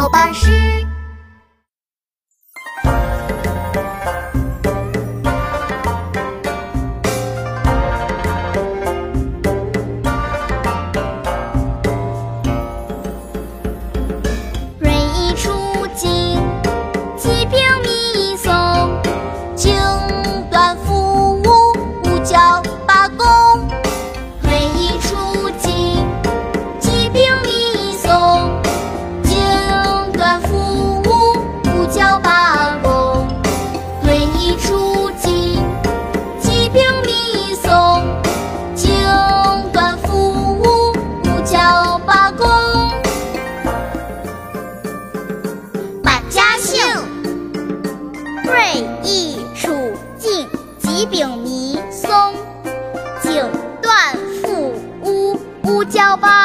宝巴士。庆，瑞意楚晋，吉饼弥松，锦缎富乌乌胶包。